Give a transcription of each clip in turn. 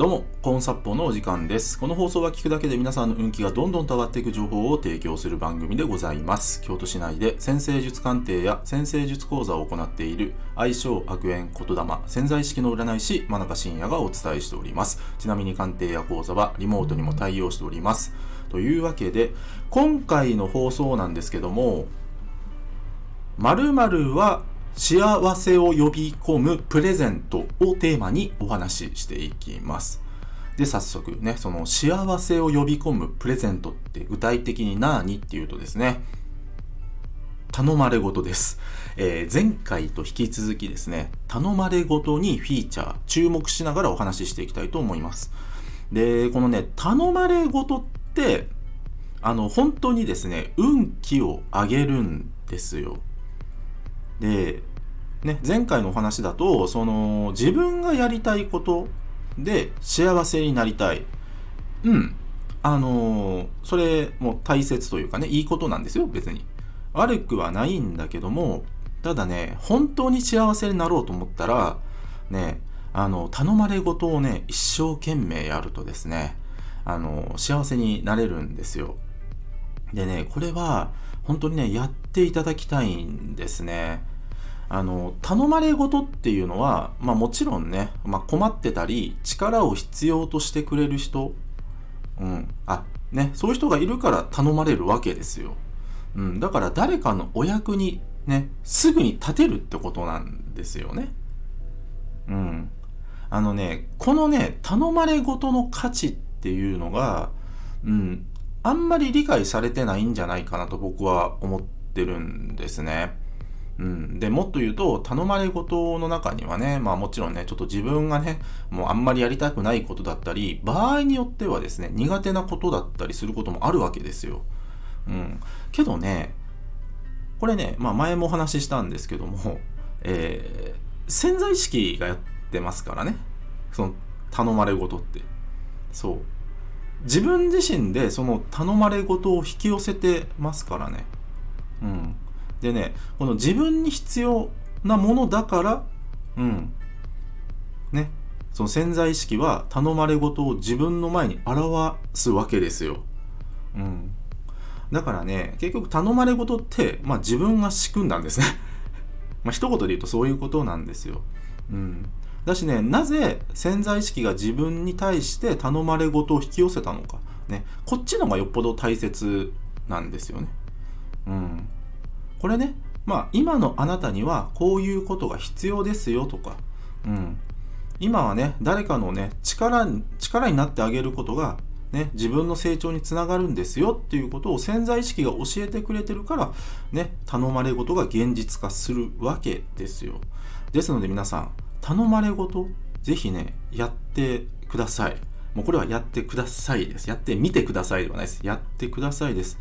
どうも、コーンサッポのお時間です。この放送は聞くだけで皆さんの運気がどんどんと上がっていく情報を提供する番組でございます。京都市内で先生術鑑定や先生術講座を行っている相性悪縁言霊潜在意識の占い師真中信也がお伝えしております。ちなみに鑑定や講座はリモートにも対応しております。というわけで、今回の放送なんですけども、〇〇は幸せを呼び込むプレゼントをテーマにお話ししていきます。で、早速ね、その幸せを呼び込むプレゼントって具体的に何っていうとですね、頼まれ事です。えー前回と引き続きですね、頼まれ事にフィーチャー、注目しながらお話ししていきたいと思います。で、このね、頼まれ事って、あの、本当にですね、運気を上げるんですよ。で、ね、前回のお話だと、その、自分がやりたいことで幸せになりたい。うん。あのーそれも大切というかね、いいことなんですよ、別に。悪くはないんだけども、ただね、本当に幸せになろうと思ったら、ね、あの、頼まれ事をね、一生懸命やるとですね、あの、幸せになれるんですよ。でね、これは、本当にね、やっていただきたいんですね。あの、頼まれ事っていうのは、まあもちろんね、まあ困ってたり、力を必要としてくれる人、うん、あ、ね、そういう人がいるから頼まれるわけですよ。うん、だから誰かのお役にね、すぐに立てるってことなんですよね。うん。あのね、このね、頼まれ事の価値っていうのが、うん、あんまり理解されてないんじゃないかなと僕は思ってるんですね。うん、でもっと言うと頼まれ事の中にはねまあもちろんねちょっと自分がねもうあんまりやりたくないことだったり場合によってはですね苦手なことだったりすることもあるわけですよ。うん、けどねこれね、まあ、前もお話ししたんですけども、えー潜在意識がやってますからね。その頼まれ事って。そう。自分自身でその頼まれ事を引き寄せてますからね。うん。でねこの自分に必要なものだからうん。ね。その潜在意識は頼まれ事を自分の前に表すわけですよ。うん。だからね結局頼まれ事って、まあ、自分が仕組んだんですね。まあ一言で言うとそういうことなんですよ。うん。だしねなぜ潜在意識が自分に対して頼まれ事を引き寄せたのか。ね。こっちのがよっぽど大切なんですよね。うん。これねまあ今のあなたにはこういうことが必要ですよとか。うん。今はね誰かのね力力になってあげることがね、自分の成長につながるんですよっていうことを潜在意識が教えてくれてるから、ね、頼まれ事が現実化するわけですよ。ですので皆さん、頼まれ事、ぜひね、やってください。もうこれはやってくださいです。やってみてくださいではないです。やってくださいです。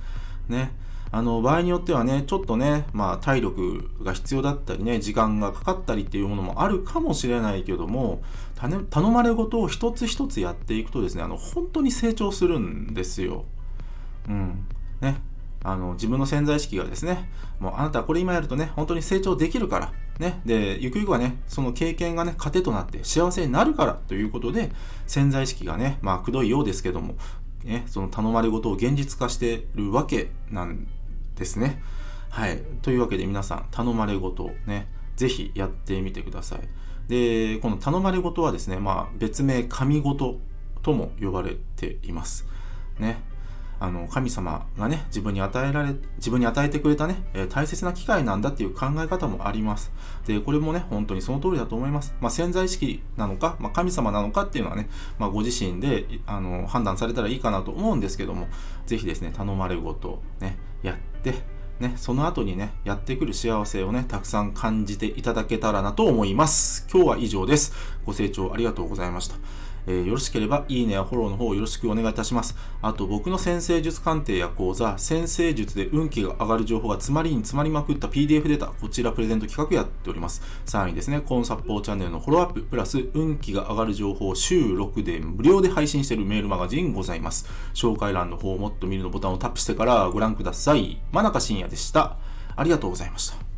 ね。あの、場合によってはね、ちょっとね、まあ体力が必要だったりね、時間がかかったりっていうものもあるかもしれないけども、たね頼まれ事を一つ一つやっていくとですね、あの、本当に成長するんですよ。うん。ね。あの、自分の潜在意識がですね、もうあなたこれ今やるとね、本当に成長できるから、ね。で、ゆくゆくはね、その経験がね、糧となって幸せになるからということで、潜在意識がね、まあ、くどいようですけども、ね、その頼まれ事を現実化してるわけなんですね。はい。というわけで皆さん、頼まれ事をね、ぜひやってみてください。で、この頼まれ事はですね、まあ、別名神事とも呼ばれています。ね。あの、神様がね、自分に与えられ、自分に与えてくれたね、え大切な機会なんだっていう考え方もあります。で、これもね、本当にその通りだと思います。まあ、潜在意識なのか、まあ、神様なのかっていうのはね、まあ、ご自身で、あの、判断されたらいいかなと思うんですけども、ぜひですね、頼まれ事をね、やって、ね、その後にね、やってくる幸せをね、たくさん感じていただけたらなと思います。今日は以上です。ご清聴ありがとうございました。えーよろしければ、いいねやフォローの方よろしくお願いいたします。あと、僕の先生術鑑定や講座、先生術で運気が上がる情報が詰まりに詰まりまくった PDF データ、こちらプレゼント企画やっております。さらにですね、コンサッポーチャンネルのフォローアップ、プラス、運気が上がる情報を週6で無料で配信しているメールマガジンございます。紹介欄の方をもっと見るのボタンをタップしてからご覧ください。真中信也でした。ありがとうございました。